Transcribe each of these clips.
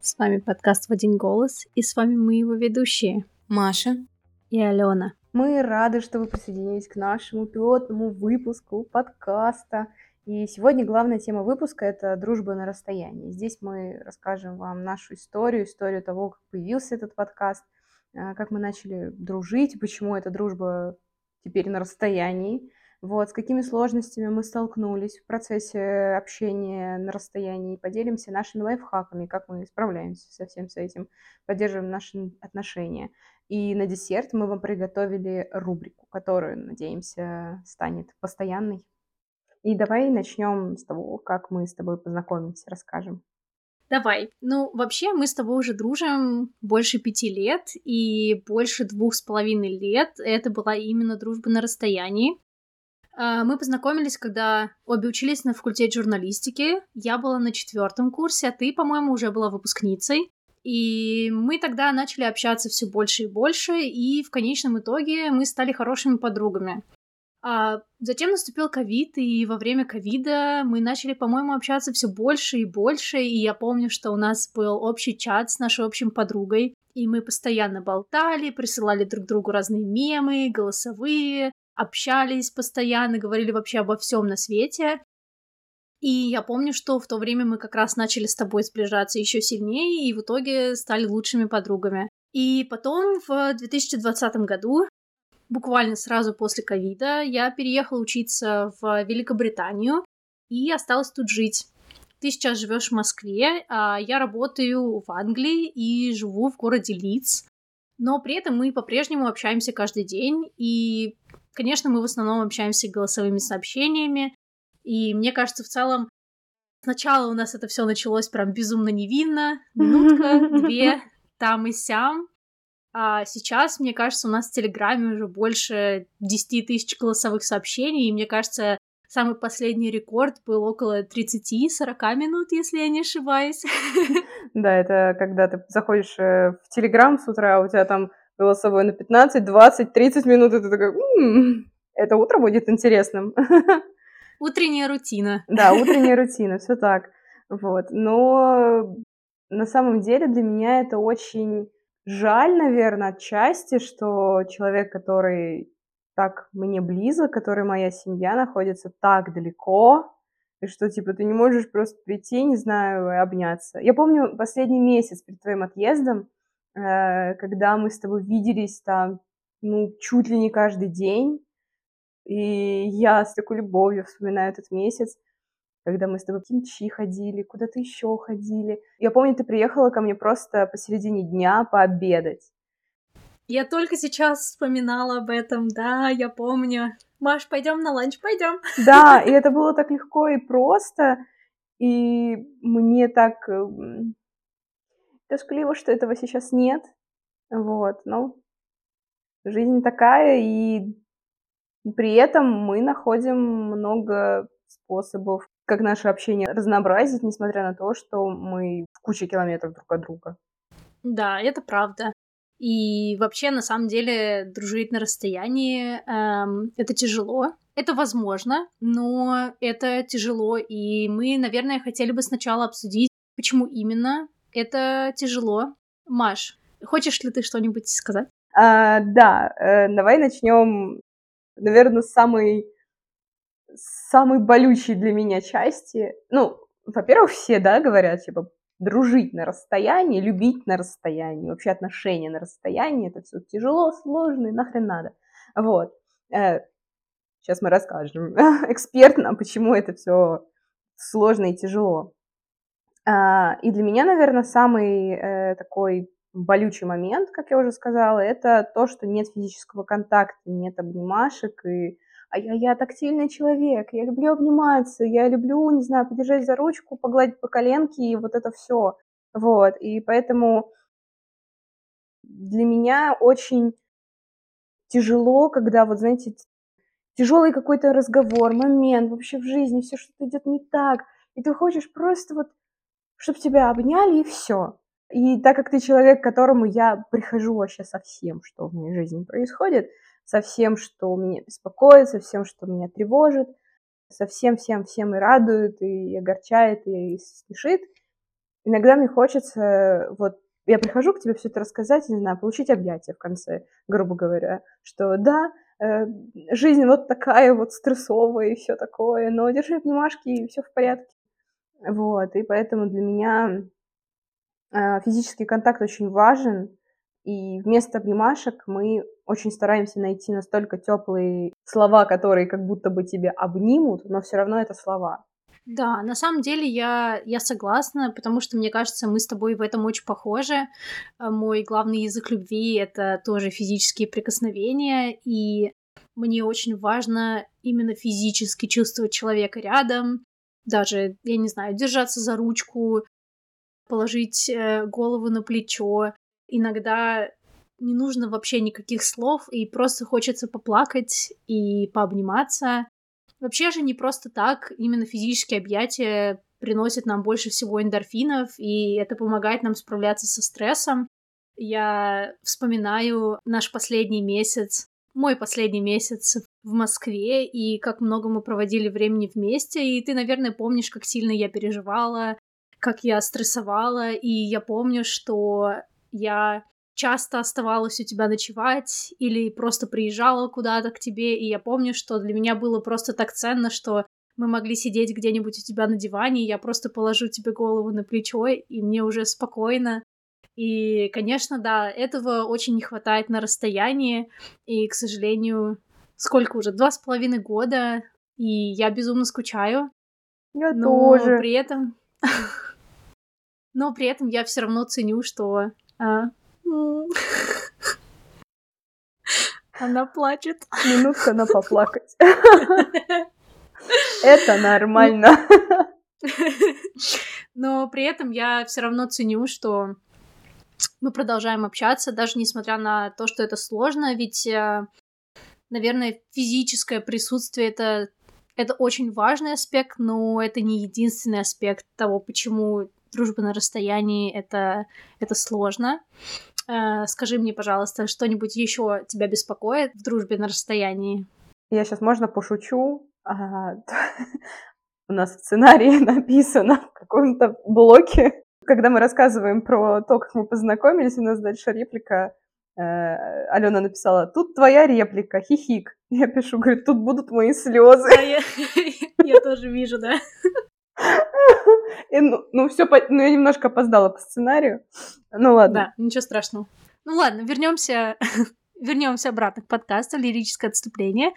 С вами подкаст «В один голос» и с вами мы его ведущие Маша и Алена. Мы рады, что вы присоединились к нашему пилотному выпуску подкаста. И сегодня главная тема выпуска — это дружба на расстоянии. Здесь мы расскажем вам нашу историю, историю того, как появился этот подкаст, а, как мы начали дружить, почему эта дружба теперь на расстоянии, вот, с какими сложностями мы столкнулись в процессе общения на расстоянии. Поделимся нашими лайфхаками, как мы справляемся со всем с этим, поддерживаем наши отношения. И на десерт мы вам приготовили рубрику, которую, надеемся, станет постоянной. И давай начнем с того, как мы с тобой познакомимся, расскажем. Давай. Ну, вообще, мы с тобой уже дружим больше пяти лет, и больше двух с половиной лет это была именно дружба на расстоянии. А, мы познакомились, когда обе учились на факультете журналистики. Я была на четвертом курсе, а ты, по-моему, уже была выпускницей. И мы тогда начали общаться все больше и больше, и в конечном итоге мы стали хорошими подругами. А затем наступил ковид, и во время ковида мы начали, по-моему, общаться все больше и больше, и я помню, что у нас был общий чат с нашей общей подругой, и мы постоянно болтали, присылали друг другу разные мемы, голосовые, общались постоянно, говорили вообще обо всем на свете. И я помню, что в то время мы как раз начали с тобой сближаться еще сильнее и в итоге стали лучшими подругами. И потом в 2020 году, буквально сразу после ковида, я переехала учиться в Великобританию и осталась тут жить. Ты сейчас живешь в Москве, а я работаю в Англии и живу в городе Лидс. Но при этом мы по-прежнему общаемся каждый день, и Конечно, мы в основном общаемся голосовыми сообщениями, и мне кажется, в целом, сначала у нас это все началось прям безумно невинно, минутка, две, там и сям, а сейчас, мне кажется, у нас в Телеграме уже больше 10 тысяч голосовых сообщений, и мне кажется, самый последний рекорд был около 30-40 минут, если я не ошибаюсь. Да, это когда ты заходишь э, в Телеграм с утра, а у тебя там голосовой на 15, 20, 30 минут, и ты такой, м-м, это утро будет интересным. Утренняя рутина. Да, утренняя рутина, все так. Вот. Но на самом деле для меня это очень жаль, наверное, отчасти, что человек, который так мне близок, который моя семья, находится так далеко, и что, типа, ты не можешь просто прийти, не знаю, и обняться. Я помню последний месяц перед твоим отъездом, когда мы с тобой виделись там, ну, чуть ли не каждый день. И я с такой любовью вспоминаю этот месяц, когда мы с тобой в кимчи ходили, куда-то еще ходили. Я помню, ты приехала ко мне просто посередине дня пообедать. Я только сейчас вспоминала об этом, да, я помню. Маш, пойдем на ланч, пойдем. Да, и это было так легко и просто, и мне так тоскливо, что этого сейчас нет. Вот, но жизнь такая, и при этом мы находим много способов, как наше общение разнообразить, несмотря на то, что мы в куче километров друг от друга. Да, это правда. И вообще, на самом деле, дружить на расстоянии эм, это тяжело. Это возможно, но это тяжело. И мы, наверное, хотели бы сначала обсудить, почему именно это тяжело. Маш, хочешь ли ты что-нибудь сказать? А, да, э, давай начнем, наверное, с самой, самой болючей для меня части. Ну, во-первых, все, да, говорят, типа, дружить на расстоянии, любить на расстоянии, вообще отношения на расстоянии, это все тяжело, сложно и нахрен надо. Вот. Э, сейчас мы расскажем экспертно, почему это все сложно и тяжело. А, и для меня, наверное, самый э, такой болючий момент, как я уже сказала, это то, что нет физического контакта, нет обнимашек, и а я, я тактильный человек, я люблю обниматься, я люблю, не знаю, подержать за ручку, погладить по коленке, и вот это все. Вот, и поэтому для меня очень тяжело, когда, вот знаете, тяжелый какой-то разговор, момент вообще в жизни, все что-то идет не так, и ты хочешь просто вот чтобы тебя обняли и все. И так как ты человек, к которому я прихожу вообще со всем, что в моей жизни происходит, со всем, что меня беспокоит, со всем, что меня тревожит, со всем, всем, всем и радует, и огорчает, и смешит, иногда мне хочется вот я прихожу к тебе все это рассказать, не знаю, получить объятия в конце, грубо говоря, что да, э, жизнь вот такая вот стрессовая и все такое, но держи обнимашки и все в порядке. Вот, и поэтому для меня э, физический контакт очень важен, и вместо обнимашек мы очень стараемся найти настолько теплые слова, которые как будто бы тебя обнимут, но все равно это слова. Да, на самом деле я, я согласна, потому что, мне кажется, мы с тобой в этом очень похожи. Э, мой главный язык любви — это тоже физические прикосновения, и мне очень важно именно физически чувствовать человека рядом, даже, я не знаю, держаться за ручку, положить э, голову на плечо. Иногда не нужно вообще никаких слов, и просто хочется поплакать и пообниматься. Вообще же не просто так, именно физические объятия приносят нам больше всего эндорфинов, и это помогает нам справляться со стрессом. Я вспоминаю наш последний месяц, мой последний месяц в Москве, и как много мы проводили времени вместе, и ты, наверное, помнишь, как сильно я переживала, как я стрессовала, и я помню, что я часто оставалась у тебя ночевать или просто приезжала куда-то к тебе, и я помню, что для меня было просто так ценно, что мы могли сидеть где-нибудь у тебя на диване, и я просто положу тебе голову на плечо, и мне уже спокойно. И, конечно, да, этого очень не хватает на расстоянии, и, к сожалению, сколько уже, два с половиной года, и я безумно скучаю. Я но тоже. при этом... Но при этом я все равно ценю, что а, она плачет. Минутка на поплакать. Это нормально. Но при этом я все равно ценю, что мы продолжаем общаться, даже несмотря на то, что это сложно, ведь, э, наверное, физическое присутствие это это очень важный аспект, но это не единственный аспект того, почему дружба на расстоянии это, это сложно. Э, скажи мне, пожалуйста, что-нибудь еще тебя беспокоит в дружбе на расстоянии? Я сейчас можно пошучу. У нас в сценарии написано в каком-то блоке, когда мы рассказываем про то, как мы познакомились, у нас дальше реплика э, Алена написала, тут твоя реплика, хихик. Я пишу, говорит, тут будут мои слезы. я тоже вижу, да. И, ну, ну, все, ну, я немножко опоздала по сценарию. Ну ладно. Да, ничего страшного. Ну ладно, вернемся, вернемся обратно к подкасту лирическое отступление.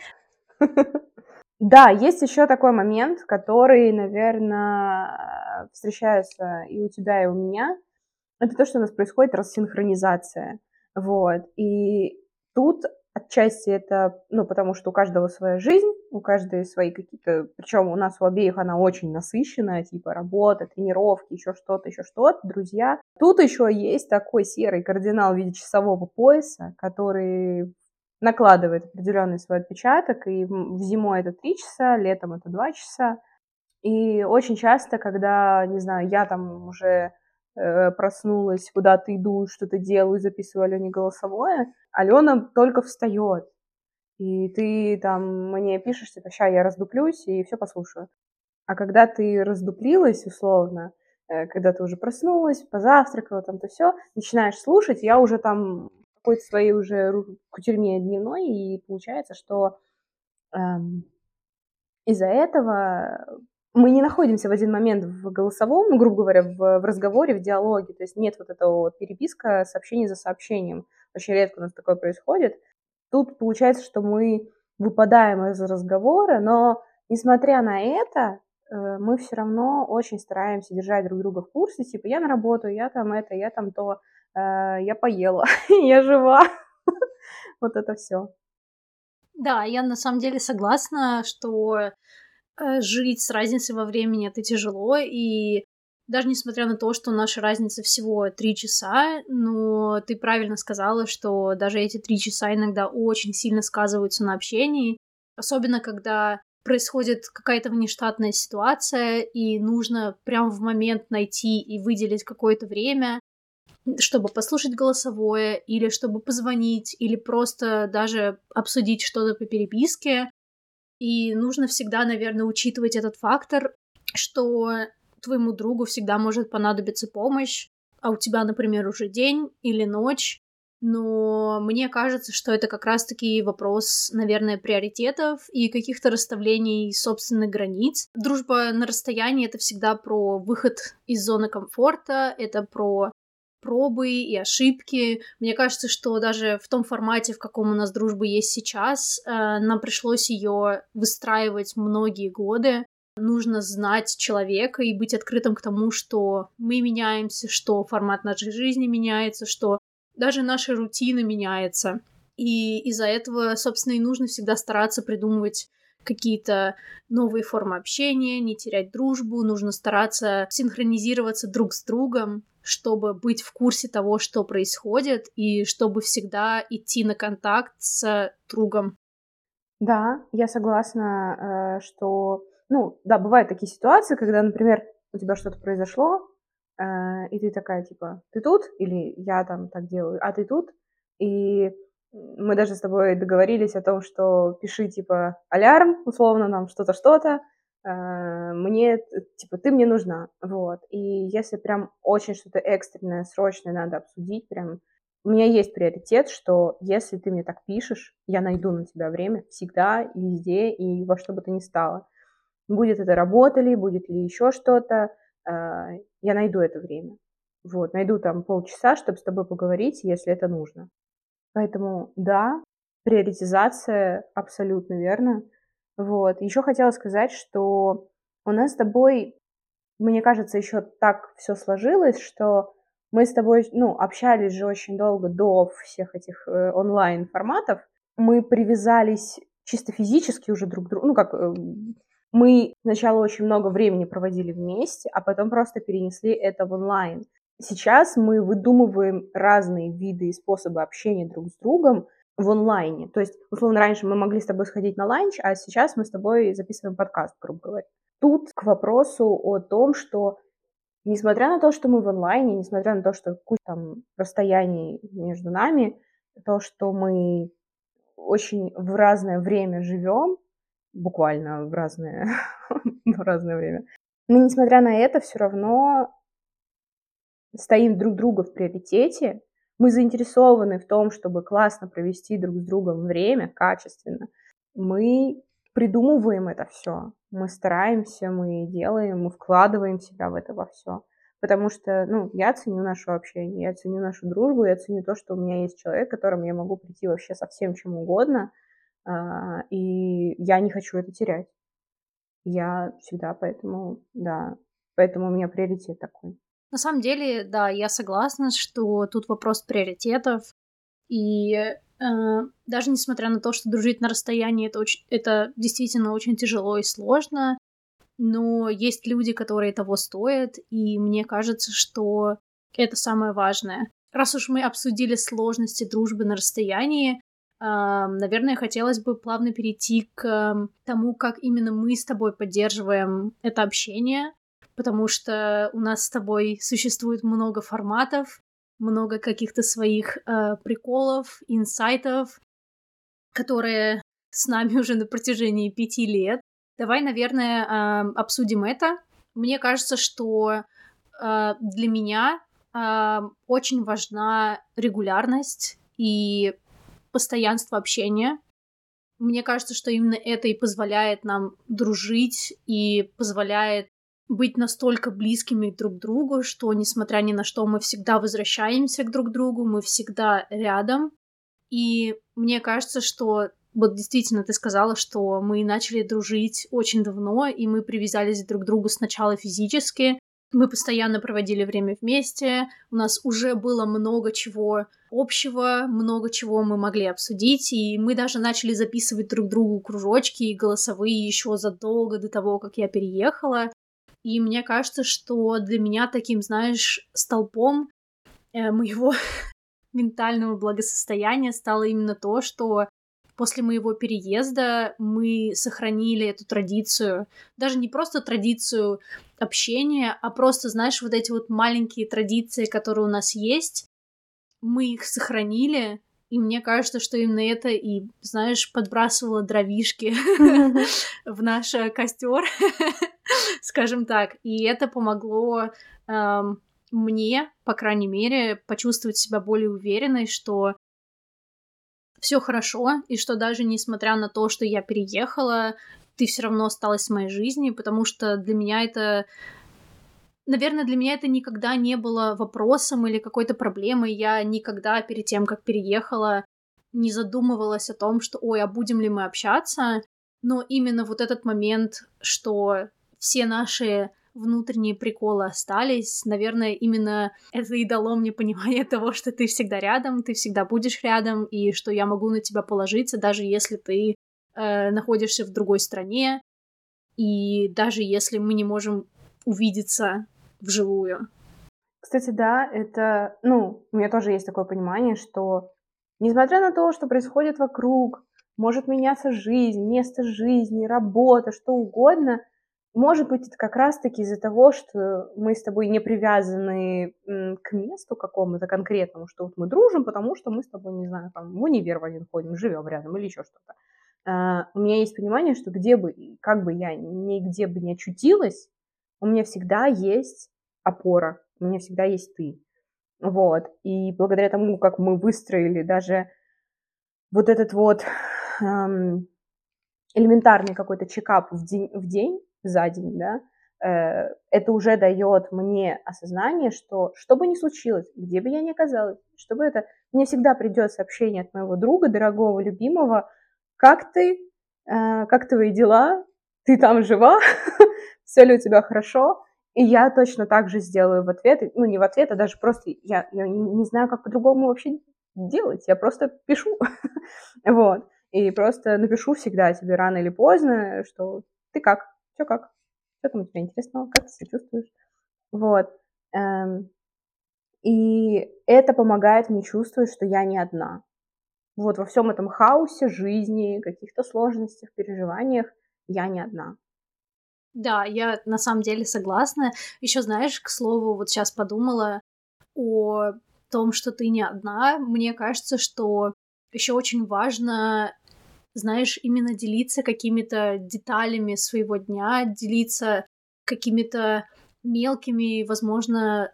Да, есть еще такой момент, который, наверное, встречается и у тебя, и у меня. Это то, что у нас происходит рассинхронизация. Вот. И тут Отчасти это, ну, потому что у каждого своя жизнь, у каждой свои какие-то, причем у нас у обеих она очень насыщенная, типа работа, тренировки, еще что-то, еще что-то, друзья. Тут еще есть такой серый кардинал в виде часового пояса, который накладывает определенный свой отпечаток, и в зимой это 3 часа, летом это 2 часа. И очень часто, когда, не знаю, я там уже Э, проснулась, куда-то иду, что-то делаю, записываю Алене голосовое, Алена только встает. И ты там мне пишешь, типа, ща я раздуплюсь и все послушаю. А когда ты раздуплилась, условно, э, когда ты уже проснулась, позавтракала, там то все, начинаешь слушать, я уже там какой-то своей уже кутерьме дневной, и получается, что эм, из-за этого мы не находимся в один момент в голосовом, ну, грубо говоря, в, в разговоре, в диалоге. То есть нет вот этого вот переписка сообщение за сообщением. Очень редко у нас такое происходит. Тут получается, что мы выпадаем из разговора, но несмотря на это, э, мы все равно очень стараемся держать друг друга в курсе, типа я на работу, я там это, я там то, я поела, я жива. Вот это все. Да, я на самом деле согласна, что Э, жить с разницей во времени это тяжело, и даже несмотря на то, что наша разница всего три часа, но ты правильно сказала, что даже эти три часа иногда очень сильно сказываются на общении, особенно когда происходит какая-то внештатная ситуация, и нужно прямо в момент найти и выделить какое-то время, чтобы послушать голосовое, или чтобы позвонить, или просто даже обсудить что-то по переписке. И нужно всегда, наверное, учитывать этот фактор, что твоему другу всегда может понадобиться помощь, а у тебя, например, уже день или ночь, но мне кажется, что это как раз-таки вопрос, наверное, приоритетов и каких-то расставлений собственных границ. Дружба на расстоянии — это всегда про выход из зоны комфорта, это про пробы и ошибки. Мне кажется, что даже в том формате, в каком у нас дружба есть сейчас, э, нам пришлось ее выстраивать многие годы. Нужно знать человека и быть открытым к тому, что мы меняемся, что формат нашей жизни меняется, что даже наша рутина меняется. И из-за этого, собственно, и нужно всегда стараться придумывать какие-то новые формы общения, не терять дружбу, нужно стараться синхронизироваться друг с другом, чтобы быть в курсе того, что происходит, и чтобы всегда идти на контакт с другом. Да, я согласна, э, что, ну, да, бывают такие ситуации, когда, например, у тебя что-то произошло, э, и ты такая, типа, ты тут? Или я там так делаю, а ты тут? И мы даже с тобой договорились о том, что пиши, типа, алярм, условно, нам что-то, что-то, э, мне, типа, ты мне нужна, вот. И если прям очень что-то экстренное, срочное надо обсудить, прям, у меня есть приоритет, что если ты мне так пишешь, я найду на тебя время всегда, везде, и во что бы то ни стало. Будет это работа ли, будет ли еще что-то, э, я найду это время. Вот, найду там полчаса, чтобы с тобой поговорить, если это нужно. Поэтому да, приоритизация абсолютно верно. Вот. Еще хотела сказать, что у нас с тобой, мне кажется, еще так все сложилось, что мы с тобой, ну, общались же очень долго до всех этих э, онлайн-форматов. Мы привязались чисто физически уже друг к другу. Ну, как э, мы сначала очень много времени проводили вместе, а потом просто перенесли это в онлайн. Сейчас мы выдумываем разные виды и способы общения друг с другом в онлайне. То есть, условно, раньше мы могли с тобой сходить на ланч, а сейчас мы с тобой записываем подкаст, грубо говоря. Тут к вопросу о том, что несмотря на то, что мы в онлайне, несмотря на то, что куча там расстояний между нами, то, что мы очень в разное время живем, буквально в разное, в разное время, мы, несмотря на это, все равно стоим друг друга в приоритете, мы заинтересованы в том, чтобы классно провести друг с другом время, качественно, мы придумываем это все, мы стараемся, мы делаем, мы вкладываем себя в это во все. Потому что, ну, я ценю наше общение, я ценю нашу дружбу, я ценю то, что у меня есть человек, к которому я могу прийти вообще со всем чем угодно, а, и я не хочу это терять. Я всегда поэтому, да, поэтому у меня приоритет такой. На самом деле, да, я согласна, что тут вопрос приоритетов. И э, даже несмотря на то, что дружить на расстоянии это, очень, это действительно очень тяжело и сложно, но есть люди, которые того стоят, и мне кажется, что это самое важное. Раз уж мы обсудили сложности дружбы на расстоянии, э, наверное, хотелось бы плавно перейти к тому, как именно мы с тобой поддерживаем это общение потому что у нас с тобой существует много форматов, много каких-то своих э, приколов, инсайтов, которые с нами уже на протяжении пяти лет. Давай, наверное, э, обсудим это. Мне кажется, что э, для меня э, очень важна регулярность и постоянство общения. Мне кажется, что именно это и позволяет нам дружить и позволяет быть настолько близкими друг к другу, что, несмотря ни на что, мы всегда возвращаемся к друг другу, мы всегда рядом. И мне кажется, что вот действительно ты сказала, что мы начали дружить очень давно, и мы привязались друг к другу сначала физически, мы постоянно проводили время вместе, у нас уже было много чего общего, много чего мы могли обсудить, и мы даже начали записывать друг другу кружочки и голосовые еще задолго до того, как я переехала. И мне кажется, что для меня таким, знаешь, столпом э, моего ментального благосостояния стало именно то, что после моего переезда мы сохранили эту традицию. Даже не просто традицию общения, а просто, знаешь, вот эти вот маленькие традиции, которые у нас есть, мы их сохранили, И мне кажется, что именно это и, знаешь, подбрасывало дровишки в наш костер, скажем так. И это помогло эм, мне, по крайней мере, почувствовать себя более уверенной, что все хорошо, и что даже несмотря на то, что я переехала, ты все равно осталась в моей жизни, потому что для меня это наверное, для меня это никогда не было вопросом или какой-то проблемой. Я никогда перед тем, как переехала, не задумывалась о том, что, ой, а будем ли мы общаться. Но именно вот этот момент, что все наши внутренние приколы остались. Наверное, именно это и дало мне понимание того, что ты всегда рядом, ты всегда будешь рядом, и что я могу на тебя положиться, даже если ты э, находишься в другой стране, и даже если мы не можем увидеться вживую. Кстати, да, это, ну, у меня тоже есть такое понимание, что несмотря на то, что происходит вокруг, может меняться жизнь, место жизни, работа, что угодно, может быть, это как раз-таки из-за того, что мы с тобой не привязаны к месту какому-то конкретному, что вот мы дружим, потому что мы с тобой, не знаю, там в универ в один ходим, живем рядом или еще что-то. Uh, у меня есть понимание, что где бы, как бы я нигде бы не очутилась, у меня всегда есть опора, у меня всегда есть ты. Вот. И благодаря тому, как мы выстроили даже вот этот вот эм, элементарный какой-то чекап в день, в день, за день, да, э, это уже дает мне осознание, что что бы ни случилось, где бы я ни оказалась, чтобы это... Мне всегда придет сообщение от моего друга, дорогого, любимого, как ты, э, как твои дела, ты там жива, все ли у тебя хорошо, и я точно так же сделаю в ответ, ну не в ответ, а даже просто я, я не, знаю, как по-другому вообще делать, я просто пишу, вот, и просто напишу всегда тебе рано или поздно, что ты как, все как, что там у тебя интересного, как ты себя чувствуешь, вот, эм, и это помогает мне чувствовать, что я не одна, вот во всем этом хаосе жизни, каких-то сложностях, переживаниях я не одна. Да, я на самом деле согласна. Еще знаешь, к слову, вот сейчас подумала о том, что ты не одна. Мне кажется, что еще очень важно, знаешь, именно делиться какими-то деталями своего дня, делиться какими-то мелкими, возможно,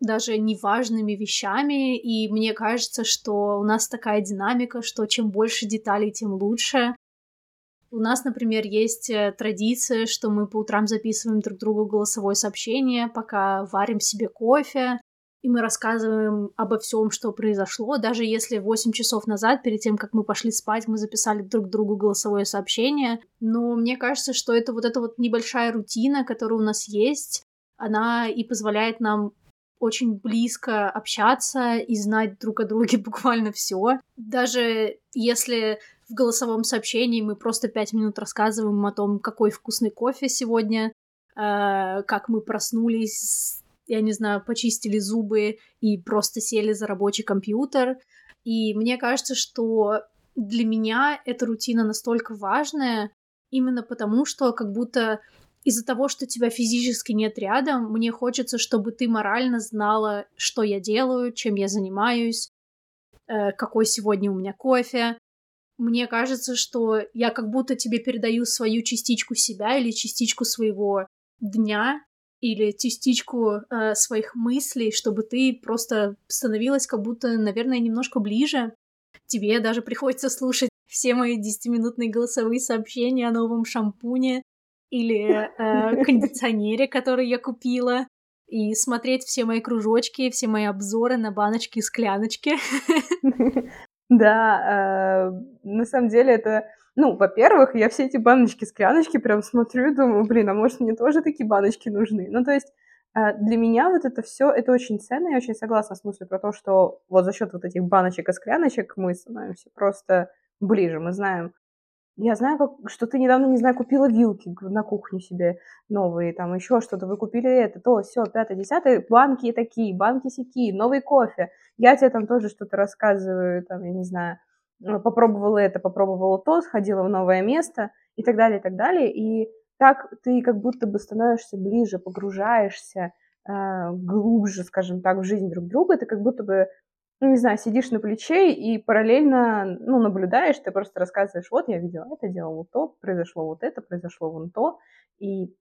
даже неважными вещами. И мне кажется, что у нас такая динамика, что чем больше деталей, тем лучше. У нас, например, есть э, традиция, что мы по утрам записываем друг другу голосовое сообщение, пока варим себе кофе, и мы рассказываем обо всем, что произошло, даже если 8 часов назад, перед тем, как мы пошли спать, мы записали друг другу голосовое сообщение. Но мне кажется, что это вот эта вот небольшая рутина, которая у нас есть, она и позволяет нам очень близко общаться и знать друг о друге буквально все. Даже если в голосовом сообщении мы просто пять минут рассказываем о том, какой вкусный кофе сегодня, э, как мы проснулись, я не знаю, почистили зубы и просто сели за рабочий компьютер. И мне кажется, что для меня эта рутина настолько важная, именно потому что как будто из-за того, что тебя физически нет рядом, мне хочется, чтобы ты морально знала, что я делаю, чем я занимаюсь, э, какой сегодня у меня кофе, мне кажется, что я как будто тебе передаю свою частичку себя или частичку своего дня или частичку э, своих мыслей, чтобы ты просто становилась как будто, наверное, немножко ближе. Тебе даже приходится слушать все мои 10-минутные голосовые сообщения о новом шампуне или э, кондиционере, который я купила, и смотреть все мои кружочки, все мои обзоры на баночки и скляночки. Да, э, на самом деле это, ну, во-первых, я все эти баночки-скляночки прям смотрю и думаю, блин, а может мне тоже такие баночки нужны? Ну, то есть э, для меня вот это все, это очень ценно, я очень согласна с мыслью про то, что вот за счет вот этих баночек и скляночек мы становимся просто ближе, мы знаем, я знаю, как, что ты недавно, не знаю, купила вилки на кухню себе новые, там еще что-то, вы купили это, то, все, пятое, десятое, банки такие, банки сякие, новый кофе. Я тебе там тоже что-то рассказываю, там, я не знаю, э, попробовала это, попробовала то, сходила в новое место и так далее, и так далее. И так ты как будто бы становишься ближе, погружаешься э, глубже, скажем так, в жизнь друг друга, ты как будто бы ну, не знаю, сидишь на плече и параллельно, ну, наблюдаешь, ты просто рассказываешь, вот, я видела это, делал вот то, произошло вот это, произошло вон то. И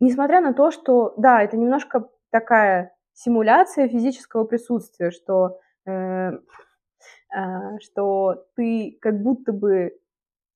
несмотря на то, что, да, это немножко такая симуляция физического присутствия, что, э, э, что ты как будто бы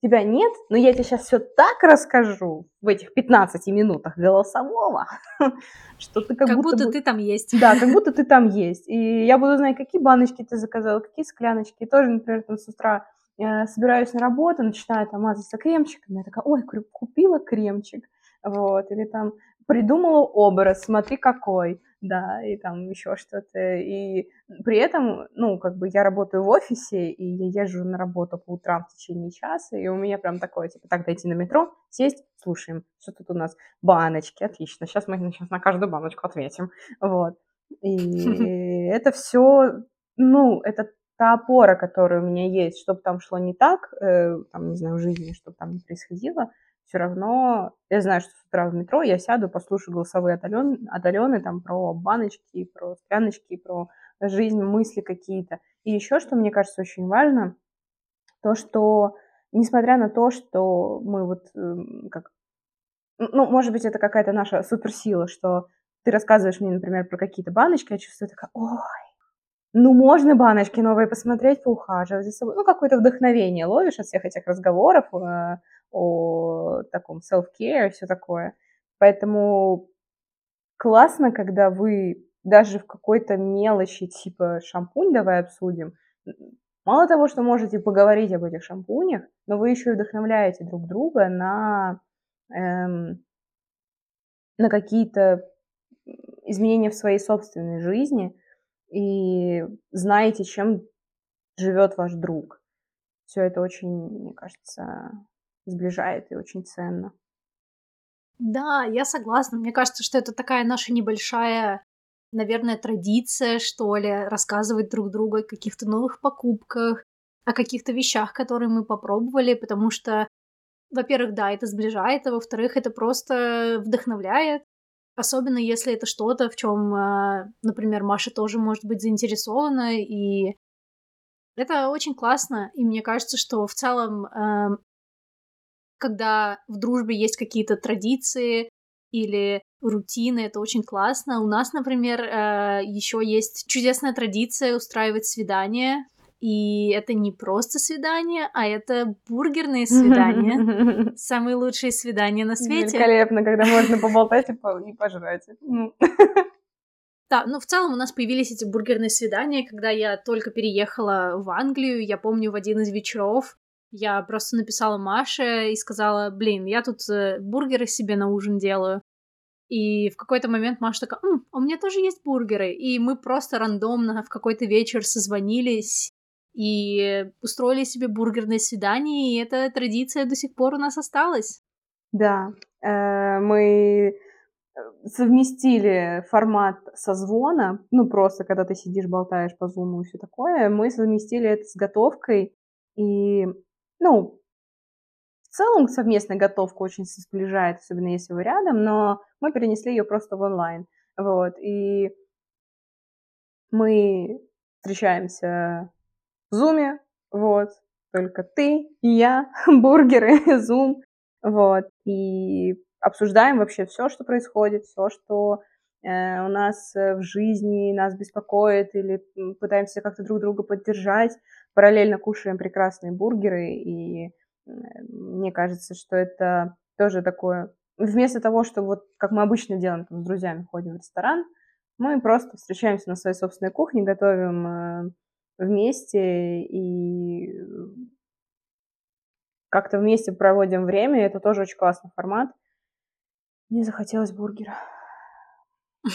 тебя нет, но я тебе сейчас все так расскажу в этих 15 минутах голосового, что ты как, как будто, будто бы... ты там есть. Да, как будто ты там есть. И я буду знать, какие баночки ты заказала, какие скляночки. И тоже, например, там с утра я собираюсь на работу, начинаю там мазаться кремчиком, я такая, ой, купила кремчик, вот, или там придумала образ, смотри какой да, и там еще что-то. И при этом, ну, как бы я работаю в офисе, и я езжу на работу по утрам в течение часа, и у меня прям такое, типа, так, дойти на метро, сесть, слушаем, что тут у нас, баночки, отлично, сейчас мы сейчас на каждую баночку ответим, вот. И это все, ну, это та опора, которая у меня есть, чтобы там шло не так, э, там, не знаю, в жизни, чтобы там не происходило, все равно я знаю, что с утра в метро я сяду, послушаю голосовые от, Ален, от Алены там про баночки, про скляночки, про жизнь, мысли какие-то. И еще, что мне кажется очень важно, то, что несмотря на то, что мы вот эм, как... Ну, может быть, это какая-то наша суперсила, что ты рассказываешь мне, например, про какие-то баночки, я чувствую такая, ой, ну, можно баночки новые посмотреть, поухаживать за собой. Ну, какое-то вдохновение ловишь от всех этих разговоров, э, о таком self-care и все такое. Поэтому классно, когда вы даже в какой-то мелочи, типа шампунь давай обсудим, мало того, что можете поговорить об этих шампунях, но вы еще и вдохновляете друг друга на, эм, на какие-то изменения в своей собственной жизни и знаете, чем живет ваш друг. Все это очень, мне кажется, сближает и очень ценно. Да, я согласна. Мне кажется, что это такая наша небольшая, наверное, традиция, что ли, рассказывать друг другу о каких-то новых покупках, о каких-то вещах, которые мы попробовали, потому что, во-первых, да, это сближает, а во-вторых, это просто вдохновляет. Особенно если это что-то, в чем, а, например, Маша тоже может быть заинтересована, и это очень классно. И мне кажется, что в целом эм, когда в дружбе есть какие-то традиции или рутины, это очень классно. У нас, например, э, еще есть чудесная традиция устраивать свидания. И это не просто свидание, а это бургерные свидания. Самые лучшие свидания на свете. Великолепно, когда можно поболтать и пожрать. Ну. Да, ну в целом у нас появились эти бургерные свидания, когда я только переехала в Англию. Я помню в один из вечеров я просто написала Маше и сказала, блин, я тут э, бургеры себе на ужин делаю. И в какой-то момент Маша такая, М, а у меня тоже есть бургеры. И мы просто рандомно в какой-то вечер созвонились и устроили себе бургерное свидание, и эта традиция до сих пор у нас осталась. Да, э, мы э, совместили формат созвона, ну просто когда ты сидишь, болтаешь по зуму и все такое, мы совместили это с готовкой, и ну, в целом совместная готовка очень сближает, особенно если вы рядом, но мы перенесли ее просто в онлайн. Вот, и мы встречаемся в зуме, вот, только ты и я, бургеры, зум, вот, и обсуждаем вообще все, что происходит, все, что э, у нас в жизни нас беспокоит, или пытаемся как-то друг друга поддержать параллельно кушаем прекрасные бургеры, и мне кажется, что это тоже такое... Вместо того, что вот как мы обычно делаем там, с друзьями, ходим в ресторан, мы просто встречаемся на своей собственной кухне, готовим э, вместе и как-то вместе проводим время. Это тоже очень классный формат. Мне захотелось бургера.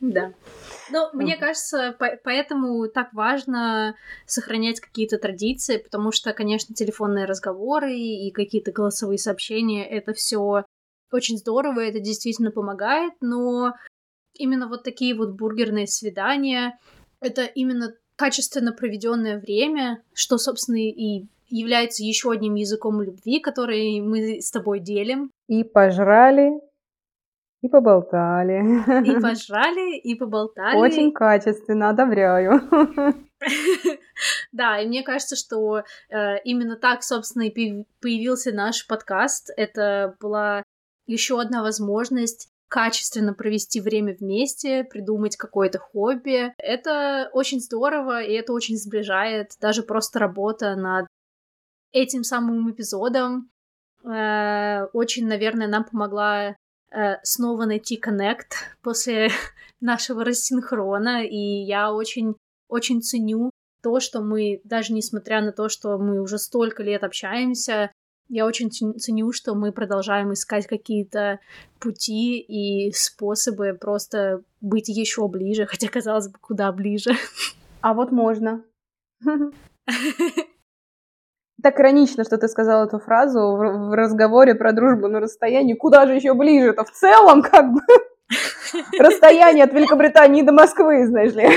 Да. Ну, мне кажется, по поэтому так важно сохранять какие-то традиции, потому что, конечно, телефонные разговоры и какие-то голосовые сообщения это все очень здорово, это действительно помогает, но именно вот такие вот бургерные свидания это именно качественно проведенное время, что, собственно, и является еще одним языком любви, который мы с тобой делим. И пожрали И поболтали. И пожрали, и поболтали. Очень качественно, одобряю. Да, и мне кажется, что э, именно так, собственно, и появился наш подкаст. Это была еще одна возможность качественно провести время вместе, придумать какое-то хобби. Это очень здорово, и это очень сближает. Даже просто работа над этим самым эпизодом э, очень, наверное, нам помогла снова найти коннект после нашего рассинхрона, и я очень, очень ценю то, что мы, даже несмотря на то, что мы уже столько лет общаемся, я очень ценю, что мы продолжаем искать какие-то пути и способы просто быть еще ближе, хотя казалось бы, куда ближе. А вот можно. Так иронично, что ты сказала эту фразу в разговоре про дружбу на расстоянии. Куда же еще ближе-то? В целом, как бы, расстояние от Великобритании до Москвы, знаешь ли.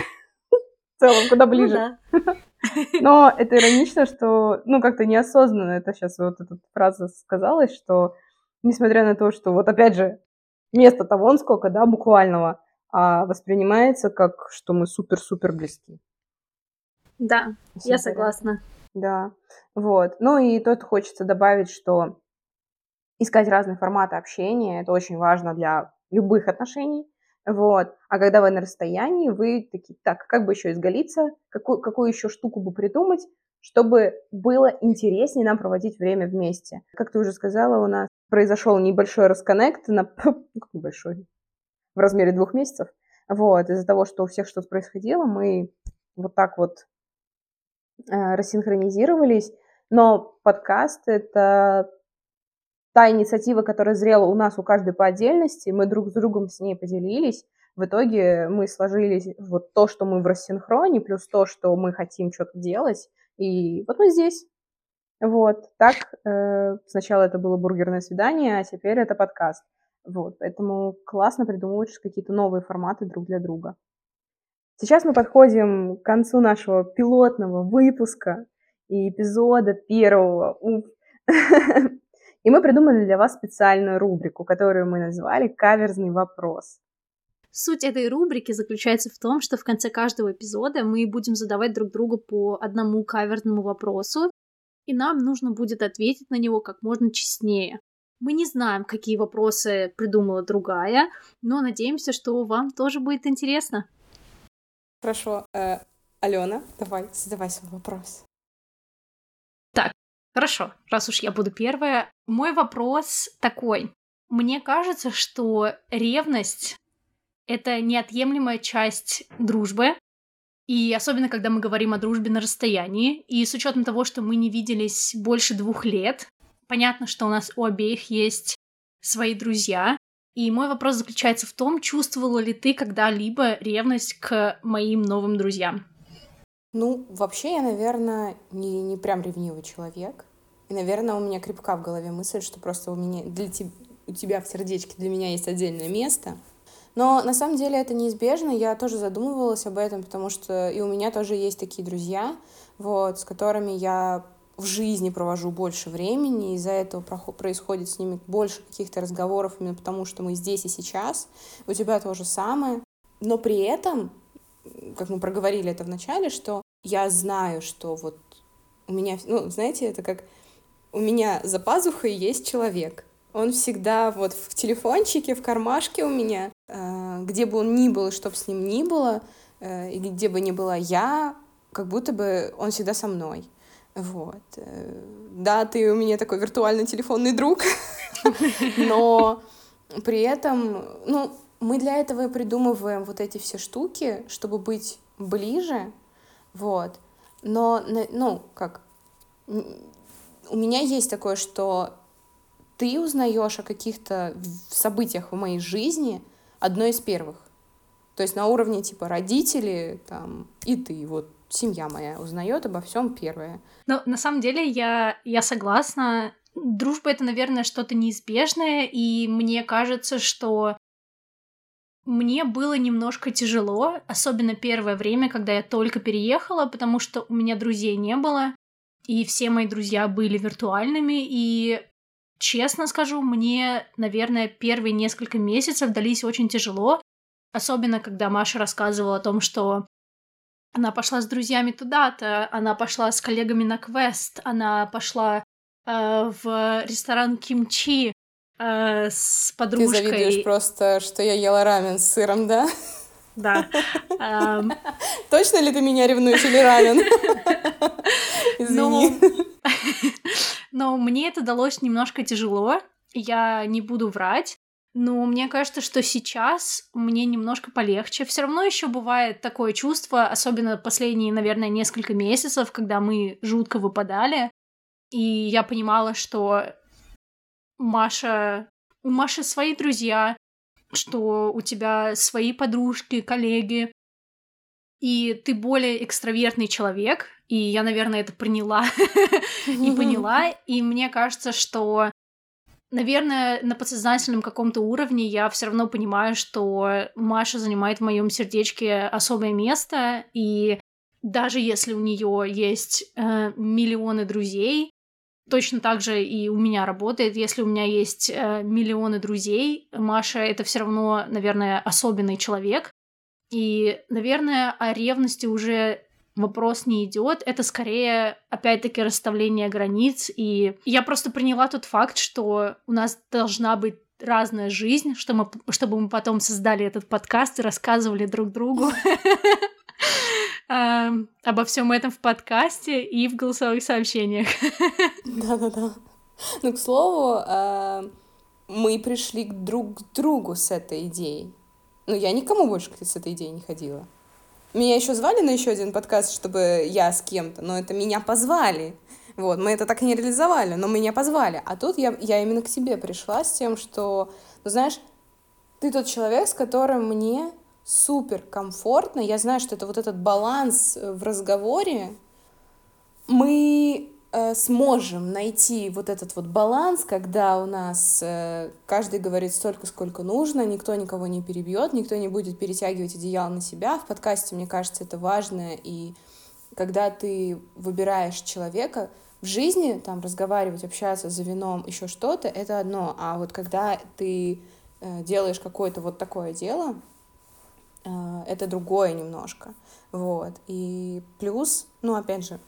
В целом, куда ну ближе. Ну, да. Но это иронично, что, ну, как-то неосознанно это сейчас вот эта фраза сказалась, что несмотря на то, что вот опять же место-то вон сколько, да, буквального, а воспринимается как, что мы супер-супер близки. Да, я согласна. Да, вот. Ну и тут хочется добавить, что искать разные форматы общения, это очень важно для любых отношений, вот. А когда вы на расстоянии, вы такие, так, как бы еще изголиться, какую, какую еще штуку бы придумать, чтобы было интереснее нам проводить время вместе. Как ты уже сказала, у нас произошел небольшой расконнект, на... небольшой, в размере двух месяцев. Вот, из-за того, что у всех что-то происходило, мы вот так вот рассинхронизировались. Но подкаст — это та инициатива, которая зрела у нас у каждой по отдельности, мы друг с другом с ней поделились. В итоге мы сложились вот то, что мы в рассинхроне, плюс то, что мы хотим что-то делать. И вот мы здесь. Вот, так э, сначала это было бургерное свидание, а теперь это подкаст. Вот, поэтому классно придумывать какие-то новые форматы друг для друга. Сейчас мы подходим к концу нашего пилотного выпуска и эпизода первого. И мы придумали для вас специальную рубрику, которую мы назвали «Каверзный вопрос». Суть этой рубрики заключается в том, что в конце каждого эпизода мы будем задавать друг другу по одному каверзному вопросу, и нам нужно будет ответить на него как можно честнее. Мы не знаем, какие вопросы придумала другая, но надеемся, что вам тоже будет интересно. Хорошо. Э, Алена, давай, задавай свой вопрос. Так, Хорошо, раз уж я буду первая. Мой вопрос такой. Мне кажется, что ревность — это неотъемлемая часть дружбы, и особенно, когда мы говорим о дружбе на расстоянии, и с учетом того, что мы не виделись больше двух лет, понятно, что у нас у обеих есть свои друзья, и мой вопрос заключается в том, чувствовала ли ты когда-либо ревность к моим новым друзьям? Ну, вообще я, наверное, не, не прям ревнивый человек. И, наверное, у меня крепка в голове мысль, что просто у меня для тебя, у тебя в сердечке для меня есть отдельное место. Но на самом деле это неизбежно. Я тоже задумывалась об этом, потому что и у меня тоже есть такие друзья, вот, с которыми я в жизни провожу больше времени, из-за этого происходит с ними больше каких-то разговоров, именно потому что мы здесь и сейчас. У тебя то же самое. Но при этом как мы проговорили это в начале, что я знаю, что вот у меня, ну, знаете, это как у меня за пазухой есть человек. Он всегда вот в телефончике, в кармашке у меня, э, где бы он ни был, и чтоб с ним ни было, э, и где бы ни была я, как будто бы он всегда со мной. Вот. Э, да, ты у меня такой виртуальный телефонный друг, но при этом, ну, мы для этого и придумываем вот эти все штуки, чтобы быть ближе, вот. Но, ну, как, у меня есть такое, что ты узнаешь о каких-то событиях в моей жизни одной из первых. То есть на уровне типа родители там, и ты, вот семья моя узнает обо всем первое. Но на самом деле я, я согласна. Дружба это, наверное, что-то неизбежное, и мне кажется, что мне было немножко тяжело, особенно первое время, когда я только переехала, потому что у меня друзей не было, и все мои друзья были виртуальными, и честно скажу, мне, наверное, первые несколько месяцев дались очень тяжело, особенно когда Маша рассказывала о том, что она пошла с друзьями туда-то, она пошла с коллегами на квест, она пошла э, в ресторан кимчи э, с подружкой. Ты завидуешь просто, что я ела рамен с сыром, да? Да. Точно ли ты меня ревнуешь или рамен? Извини. Но мне это далось немножко тяжело, я не буду врать. Но мне кажется, что сейчас мне немножко полегче. Все равно еще бывает такое чувство, особенно последние, наверное, несколько месяцев, когда мы жутко выпадали. И я понимала, что Маша... У Маши свои друзья, что у тебя свои подружки, коллеги, и ты более экстравертный человек, и я, наверное, это приняла и поняла, и мне кажется, что Наверное, на подсознательном каком-то уровне я все равно понимаю, что Маша занимает в моем сердечке особое место, и даже если у нее есть э, миллионы друзей, точно так же и у меня работает. Если у меня есть э, миллионы друзей, Маша это все равно, наверное, особенный человек. И, наверное, о ревности уже вопрос не идет. Это скорее, опять-таки, расставление границ. И я просто приняла тот факт, что у нас должна быть разная жизнь, что мы, чтобы мы потом создали этот подкаст и рассказывали друг другу обо всем этом в подкасте и в голосовых сообщениях. Да-да-да. Ну, к слову, а, мы пришли друг к другу с этой идеей. Ну, я никому больше с этой идеей не ходила. Меня еще звали на еще один подкаст, чтобы я с кем-то, но это меня позвали. Вот, мы это так и не реализовали, но меня позвали. А тут я, я именно к тебе пришла с тем, что, ну, знаешь, ты тот человек, с которым мне супер комфортно. Я знаю, что это вот этот баланс в разговоре. Мы Э, сможем найти вот этот вот баланс, когда у нас э, каждый говорит столько, сколько нужно, никто никого не перебьет, никто не будет перетягивать одеяло на себя. В подкасте, мне кажется, это важно. И когда ты выбираешь человека, в жизни там разговаривать, общаться за вином, еще что-то, это одно. А вот когда ты э, делаешь какое-то вот такое дело, это другое немножко. Вот. И плюс, ну, опять же,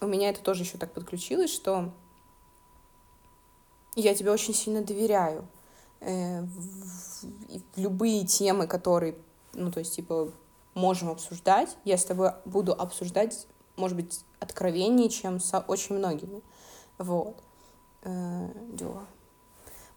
у меня это тоже еще так подключилось, что я тебе очень сильно доверяю. Э, в, в любые темы, которые, ну, то есть, типа, можем обсуждать, я с тобой буду обсуждать, может быть, откровеннее, чем с очень многими. Вот. Э, дела.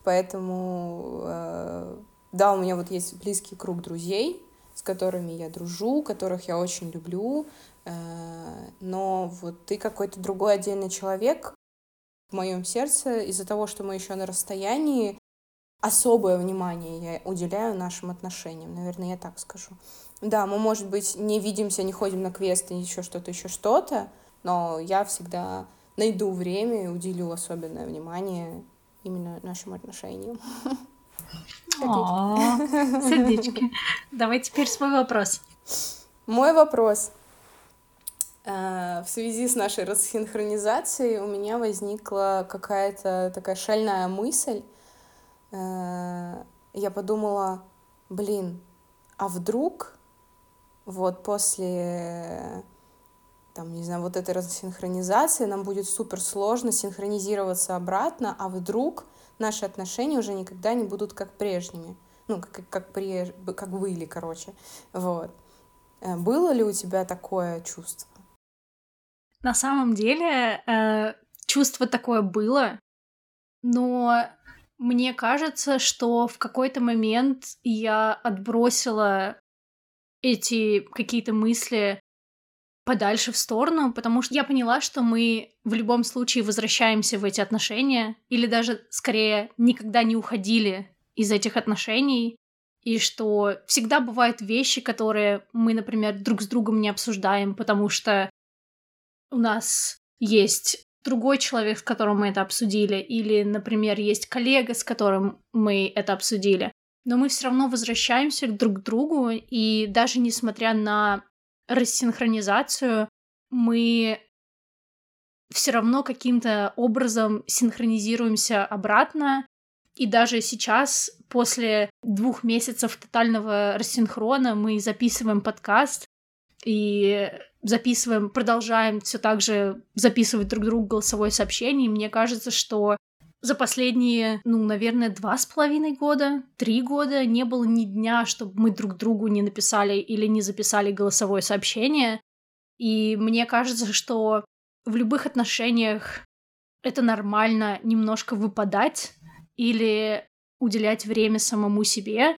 Поэтому, э, да, у меня вот есть близкий круг друзей, с которыми я дружу, которых я очень люблю, но вот ты какой-то другой отдельный человек в моем сердце из-за того, что мы еще на расстоянии, особое внимание я уделяю нашим отношениям, наверное, я так скажу. Да, мы, может быть, не видимся, не ходим на квесты, еще что-то, еще что-то, но я всегда найду время и уделю особенное внимание именно нашим отношениям. Сердечки. Давай теперь свой вопрос. Мой вопрос. Э, в связи с нашей рассинхронизацией у меня возникла какая-то такая шальная мысль. Э, я подумала, блин, а вдруг вот после там, не знаю, вот этой рассинхронизации нам будет супер сложно синхронизироваться обратно, а вдруг наши отношения уже никогда не будут как прежними. Ну, как, как, преж... как были, короче. Вот. Э, было ли у тебя такое чувство? На самом деле, э, чувство такое было, но мне кажется, что в какой-то момент я отбросила эти какие-то мысли подальше в сторону, потому что я поняла, что мы в любом случае возвращаемся в эти отношения, или даже скорее никогда не уходили из этих отношений, и что всегда бывают вещи, которые мы, например, друг с другом не обсуждаем, потому что у нас есть другой человек, с которым мы это обсудили, или, например, есть коллега, с которым мы это обсудили, но мы все равно возвращаемся друг к другу, и даже несмотря на рассинхронизацию, мы все равно каким-то образом синхронизируемся обратно. И даже сейчас, после двух месяцев тотального рассинхрона, мы записываем подкаст и записываем, продолжаем все так же записывать друг другу голосовое сообщение. И мне кажется, что за последние, ну, наверное, два с половиной года, три года не было ни дня, чтобы мы друг другу не написали или не записали голосовое сообщение. И мне кажется, что в любых отношениях это нормально немножко выпадать или уделять время самому себе,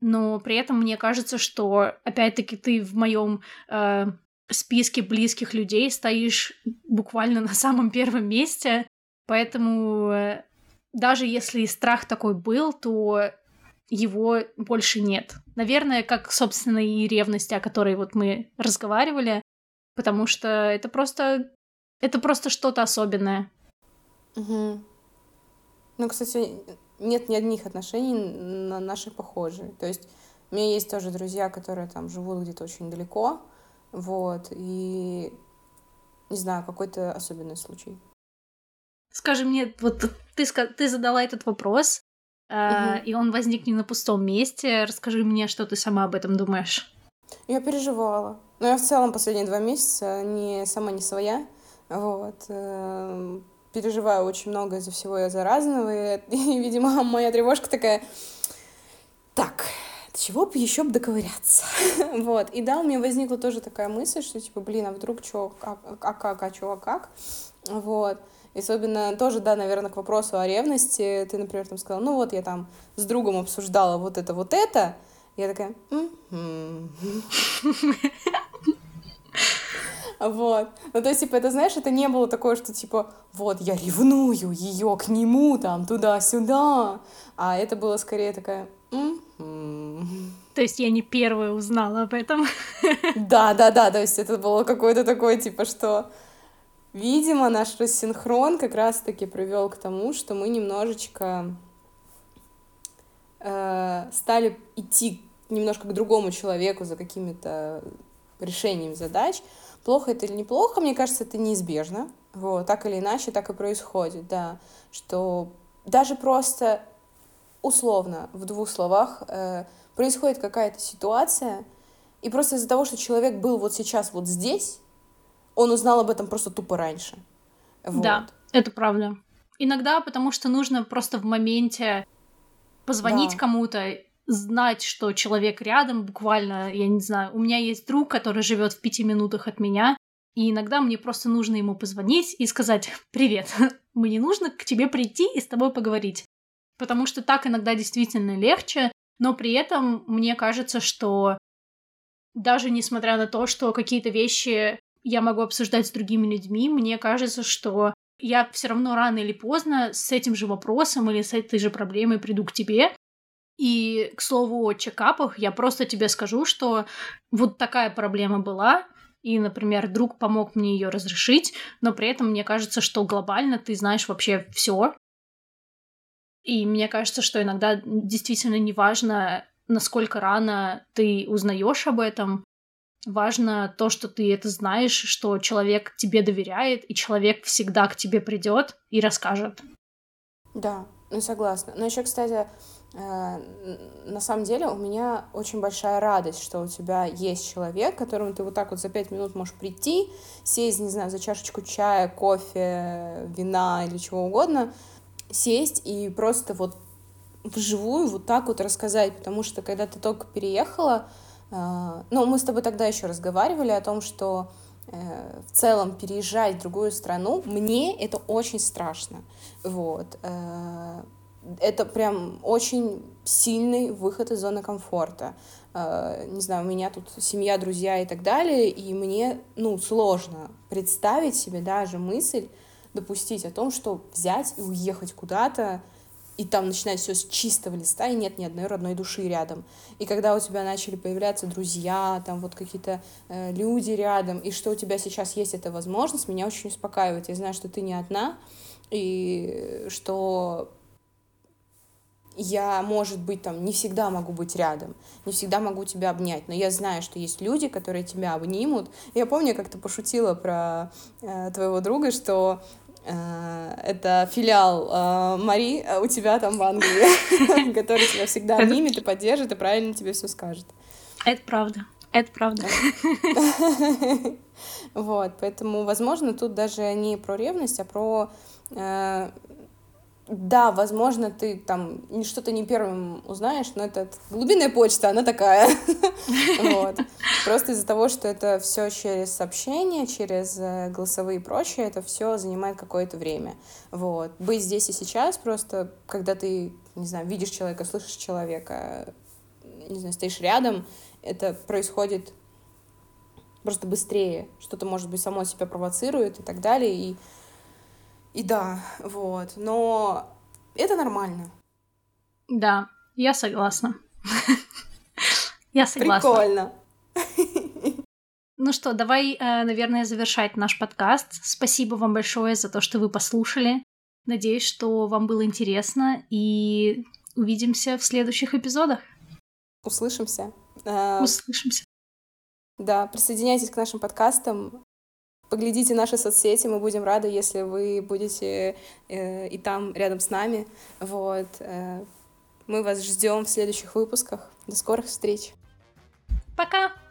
но при этом мне кажется, что опять-таки ты в моем э, списке близких людей стоишь буквально на самом первом месте, поэтому э, даже если страх такой был, то его больше нет. Наверное, как, собственно, и ревность, о которой вот мы разговаривали, потому что это просто это просто что-то особенное. Угу. Ну, кстати, нет ни одних отношений на наши похожие. То есть у меня есть тоже друзья, которые там живут где-то очень далеко, вот, и не знаю, какой-то особенный случай. Скажи мне, вот ты, ты задала этот вопрос, угу. э, и он возник не на пустом месте. Расскажи мне, что ты сама об этом думаешь. Я переживала. Но я в целом последние два месяца не сама не своя. Вот. Переживаю очень много из-за всего из-за разного. И, и, видимо, моя тревожка такая... Так, чего бы еще бы доковыряться? вот. И да, у меня возникла тоже такая мысль, что типа, блин, а вдруг что, а, а как, а что, а как? Вот. И особенно тоже, да, наверное, к вопросу о ревности. Ты, например, там сказала, ну вот я там с другом обсуждала вот это, вот это. Я такая, вот. Ну, то есть, типа, это, знаешь, это не было такое, что, типа, вот, я ревную ее к нему, там, туда-сюда. А это было скорее такая... То есть я не первая узнала об этом. Да, да, да, то есть это было какое-то такое, типа, что, видимо, наш рассинхрон как раз-таки привел к тому, что мы немножечко э, стали идти немножко к другому человеку за какими-то решениями задач, Плохо это или неплохо, мне кажется, это неизбежно. Вот, так или иначе, так и происходит, да. Что даже просто условно, в двух словах, э, происходит какая-то ситуация, и просто из-за того, что человек был вот сейчас вот здесь, он узнал об этом просто тупо раньше. Вот. Да, это правда. Иногда потому что нужно просто в моменте позвонить да. кому-то знать, что человек рядом, буквально, я не знаю, у меня есть друг, который живет в пяти минутах от меня, и иногда мне просто нужно ему позвонить и сказать «Привет, мне нужно к тебе прийти и с тобой поговорить». Потому что так иногда действительно легче, но при этом мне кажется, что даже несмотря на то, что какие-то вещи я могу обсуждать с другими людьми, мне кажется, что я все равно рано или поздно с этим же вопросом или с этой же проблемой приду к тебе, и, к слову, о чекапах я просто тебе скажу, что вот такая проблема была, и, например, друг помог мне ее разрешить, но при этом мне кажется, что глобально ты знаешь вообще все. И мне кажется, что иногда действительно не важно, насколько рано ты узнаешь об этом. Важно то, что ты это знаешь, что человек тебе доверяет, и человек всегда к тебе придет и расскажет. Да, ну согласна. Но еще, кстати, на самом деле у меня очень большая радость, что у тебя есть человек, к которому ты вот так вот за пять минут можешь прийти, сесть, не знаю, за чашечку чая, кофе, вина или чего угодно, сесть и просто вот вживую вот так вот рассказать, потому что когда ты только переехала, э, ну, мы с тобой тогда еще разговаривали о том, что э, в целом переезжать в другую страну, мне это очень страшно, вот, это прям очень сильный выход из зоны комфорта. Uh, не знаю, у меня тут семья, друзья и так далее, и мне, ну, сложно представить себе даже мысль допустить о том, что взять и уехать куда-то, и там начинать все с чистого листа, и нет ни одной родной души рядом. И когда у тебя начали появляться друзья, там вот какие-то э, люди рядом, и что у тебя сейчас есть эта возможность, меня очень успокаивает. Я знаю, что ты не одна, и что я, может быть, там не всегда могу быть рядом, не всегда могу тебя обнять, но я знаю, что есть люди, которые тебя обнимут. Я помню, как ты пошутила про э, твоего друга, что э, это филиал э, Мари э, у тебя там в Англии, который тебя всегда обнимет и поддержит, и правильно тебе все скажет. Это правда. Это правда. Вот, поэтому, возможно, тут даже не про ревность, а про да, возможно, ты там что-то не первым узнаешь, но это глубинная почта, она такая. Вот. Просто из-за того, что это все через сообщения, через э, голосовые и прочее, это все занимает какое-то время. Вот. Быть здесь и сейчас просто, когда ты, не знаю, видишь человека, слышишь человека, не знаю, стоишь рядом, это происходит просто быстрее. Что-то, может быть, само себя провоцирует и так далее. И и да, вот. Но это нормально. Да, я согласна. Я согласна. Прикольно. Ну что, давай, э, наверное, завершать наш подкаст. Спасибо вам большое за то, что вы послушали. Надеюсь, что вам было интересно, и увидимся в следующих эпизодах. Услышимся. Э, Услышимся. Да, присоединяйтесь к нашим подкастам. Поглядите наши соцсети, мы будем рады, если вы будете э, и там рядом с нами. Вот. Э, мы вас ждем в следующих выпусках. До скорых встреч. Пока!